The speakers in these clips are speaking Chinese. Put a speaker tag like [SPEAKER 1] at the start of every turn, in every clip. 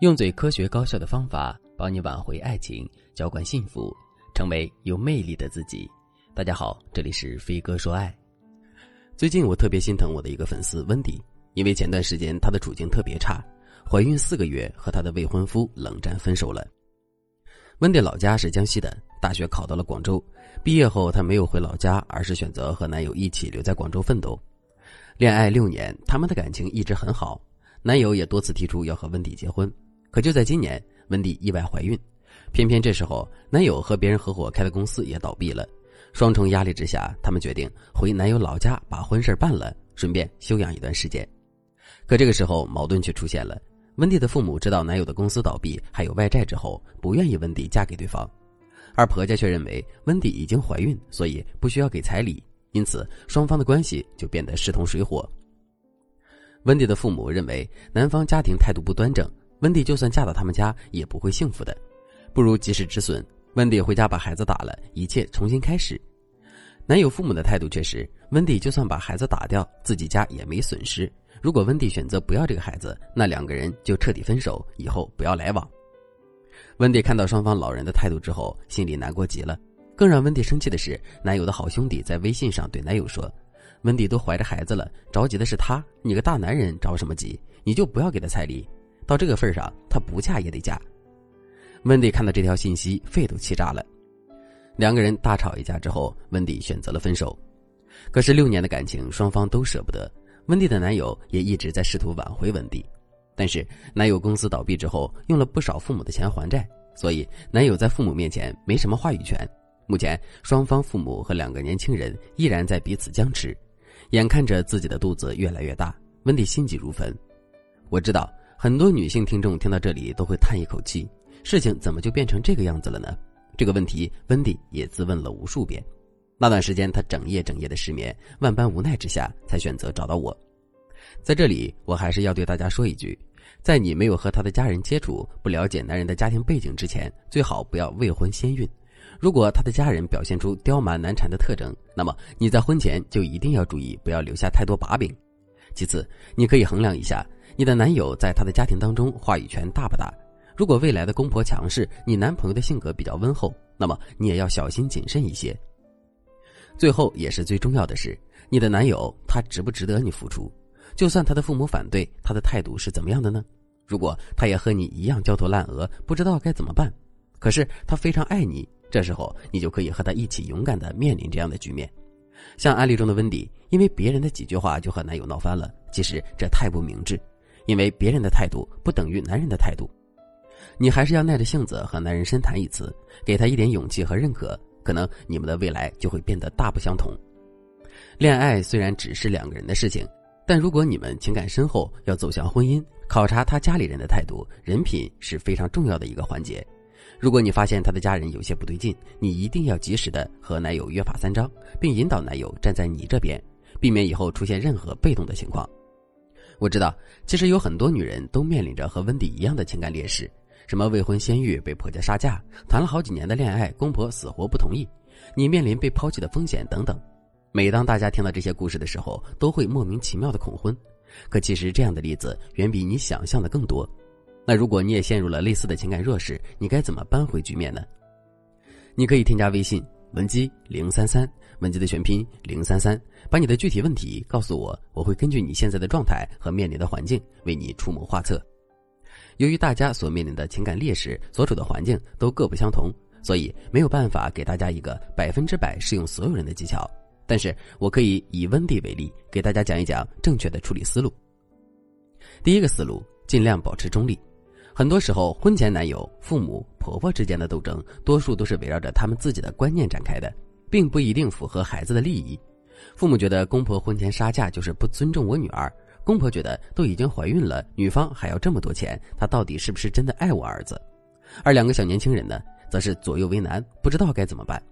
[SPEAKER 1] 用最科学高效的方法帮你挽回爱情，浇灌幸福，成为有魅力的自己。大家好，这里是飞哥说爱。最近我特别心疼我的一个粉丝温迪，因为前段时间她的处境特别差，怀孕四个月和她的未婚夫冷战分手了。温迪老家是江西的，大学考到了广州，毕业后她没有回老家，而是选择和男友一起留在广州奋斗。恋爱六年，他们的感情一直很好，男友也多次提出要和温迪结婚。可就在今年，温蒂意外怀孕，偏偏这时候男友和别人合伙开的公司也倒闭了，双重压力之下，他们决定回男友老家把婚事办了，顺便休养一段时间。可这个时候矛盾却出现了，温蒂的父母知道男友的公司倒闭还有外债之后，不愿意温蒂嫁给对方，而婆家却认为温蒂已经怀孕，所以不需要给彩礼，因此双方的关系就变得势同水火。温蒂的父母认为男方家庭态度不端正。温蒂就算嫁到他们家也不会幸福的，不如及时止损。温蒂回家把孩子打了，一切重新开始。男友父母的态度却是：温蒂就算把孩子打掉，自己家也没损失。如果温蒂选择不要这个孩子，那两个人就彻底分手，以后不要来往。温蒂看到双方老人的态度之后，心里难过极了。更让温蒂生气的是，男友的好兄弟在微信上对男友说：“温蒂都怀着孩子了，着急的是他，你个大男人着什么急？你就不要给他彩礼。”到这个份上，他不嫁也得嫁。温迪看到这条信息，肺都气炸了。两个人大吵一架之后，温迪选择了分手。可是六年的感情，双方都舍不得。温迪的男友也一直在试图挽回温迪，但是男友公司倒闭之后，用了不少父母的钱还债，所以男友在父母面前没什么话语权。目前，双方父母和两个年轻人依然在彼此僵持。眼看着自己的肚子越来越大，温迪心急如焚。我知道。很多女性听众听到这里都会叹一口气：事情怎么就变成这个样子了呢？这个问题，温迪也自问了无数遍。那段时间，她整夜整夜的失眠，万般无奈之下，才选择找到我。在这里，我还是要对大家说一句：在你没有和他的家人接触、不了解男人的家庭背景之前，最好不要未婚先孕。如果他的家人表现出刁蛮难缠的特征，那么你在婚前就一定要注意，不要留下太多把柄。其次，你可以衡量一下。你的男友在他的家庭当中话语权大不大？如果未来的公婆强势，你男朋友的性格比较温厚，那么你也要小心谨慎一些。最后也是最重要的是，你的男友他值不值得你付出？就算他的父母反对，他的态度是怎么样的呢？如果他也和你一样焦头烂额，不知道该怎么办，可是他非常爱你，这时候你就可以和他一起勇敢的面临这样的局面。像案例中的温迪，因为别人的几句话就和男友闹翻了，其实这太不明智。因为别人的态度不等于男人的态度，你还是要耐着性子和男人深谈一次，给他一点勇气和认可，可能你们的未来就会变得大不相同。恋爱虽然只是两个人的事情，但如果你们情感深厚，要走向婚姻，考察他家里人的态度、人品是非常重要的一个环节。如果你发现他的家人有些不对劲，你一定要及时的和男友约法三章，并引导男友站在你这边，避免以后出现任何被动的情况。我知道，其实有很多女人都面临着和温迪一样的情感劣势，什么未婚先孕被婆家杀价，谈了好几年的恋爱，公婆死活不同意，你面临被抛弃的风险等等。每当大家听到这些故事的时候，都会莫名其妙的恐婚。可其实这样的例子远比你想象的更多。那如果你也陷入了类似的情感弱势，你该怎么扳回局面呢？你可以添加微信。文姬零三三，文姬的全拼零三三，把你的具体问题告诉我，我会根据你现在的状态和面临的环境，为你出谋划策。由于大家所面临的情感劣势、所处的环境都各不相同，所以没有办法给大家一个百分之百适用所有人的技巧。但是我可以以温蒂为例，给大家讲一讲正确的处理思路。第一个思路，尽量保持中立。很多时候，婚前男友、父母、婆婆之间的斗争，多数都是围绕着他们自己的观念展开的，并不一定符合孩子的利益。父母觉得公婆婚前杀价就是不尊重我女儿，公婆觉得都已经怀孕了，女方还要这么多钱，他到底是不是真的爱我儿子？而两个小年轻人呢，则是左右为难，不知道该怎么办。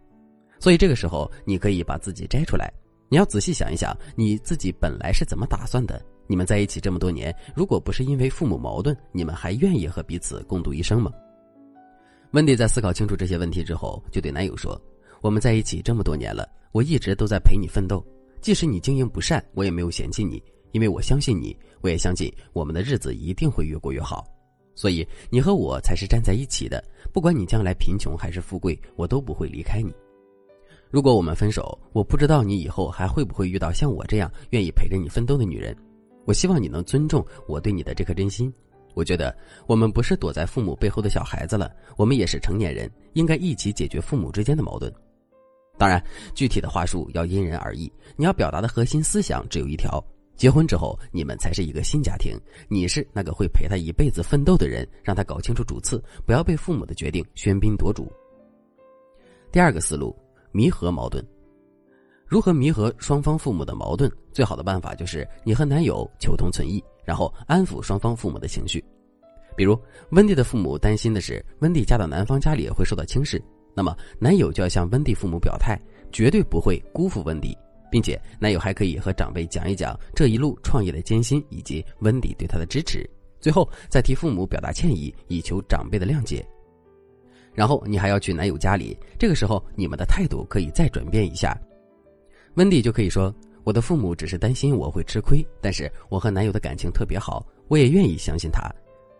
[SPEAKER 1] 所以这个时候，你可以把自己摘出来，你要仔细想一想，你自己本来是怎么打算的。你们在一起这么多年，如果不是因为父母矛盾，你们还愿意和彼此共度一生吗？温迪在思考清楚这些问题之后，就对男友说：“我们在一起这么多年了，我一直都在陪你奋斗，即使你经营不善，我也没有嫌弃你，因为我相信你，我也相信我们的日子一定会越过越好。所以你和我才是站在一起的。不管你将来贫穷还是富贵，我都不会离开你。如果我们分手，我不知道你以后还会不会遇到像我这样愿意陪着你奋斗的女人。我希望你能尊重我对你的这颗真心。我觉得我们不是躲在父母背后的小孩子了，我们也是成年人，应该一起解决父母之间的矛盾。当然，具体的话术要因人而异。你要表达的核心思想只有一条。结婚之后，你们才是一个新家庭。你是那个会陪他一辈子奋斗的人，让他搞清楚主次，不要被父母的决定喧宾夺主。第二个思路，弥合矛盾。如何弥合双方父母的矛盾？最好的办法就是你和男友求同存异，然后安抚双方父母的情绪。比如，温蒂的父母担心的是温蒂嫁到男方家里会受到轻视，那么男友就要向温蒂父母表态，绝对不会辜负温蒂。并且，男友还可以和长辈讲一讲这一路创业的艰辛，以及温蒂对他的支持。最后，再替父母表达歉意，以求长辈的谅解。然后，你还要去男友家里，这个时候你们的态度可以再转变一下。温蒂就可以说：“我的父母只是担心我会吃亏，但是我和男友的感情特别好，我也愿意相信他。”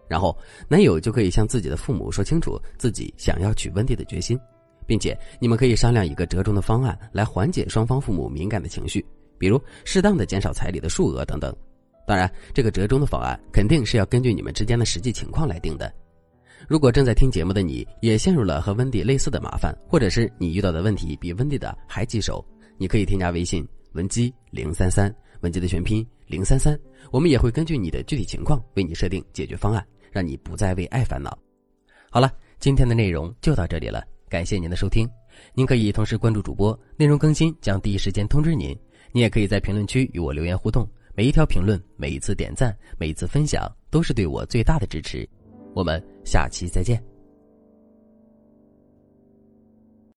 [SPEAKER 1] 然后，男友就可以向自己的父母说清楚自己想要娶温蒂的决心。并且你们可以商量一个折中的方案来缓解双方父母敏感的情绪，比如适当的减少彩礼的数额等等。当然，这个折中的方案肯定是要根据你们之间的实际情况来定的。如果正在听节目的你也陷入了和温蒂类似的麻烦，或者是你遇到的问题比温蒂的还棘手，你可以添加微信文姬零三三，文姬的全拼零三三，我们也会根据你的具体情况为你设定解决方案，让你不再为爱烦恼。好了，今天的内容就到这里了。感谢您的收听，您可以同时关注主播，内容更新将第一时间通知您。您也可以在评论区与我留言互动，每一条评论、每一次点赞、每一次分享，都是对我最大的支持。我们下期再见。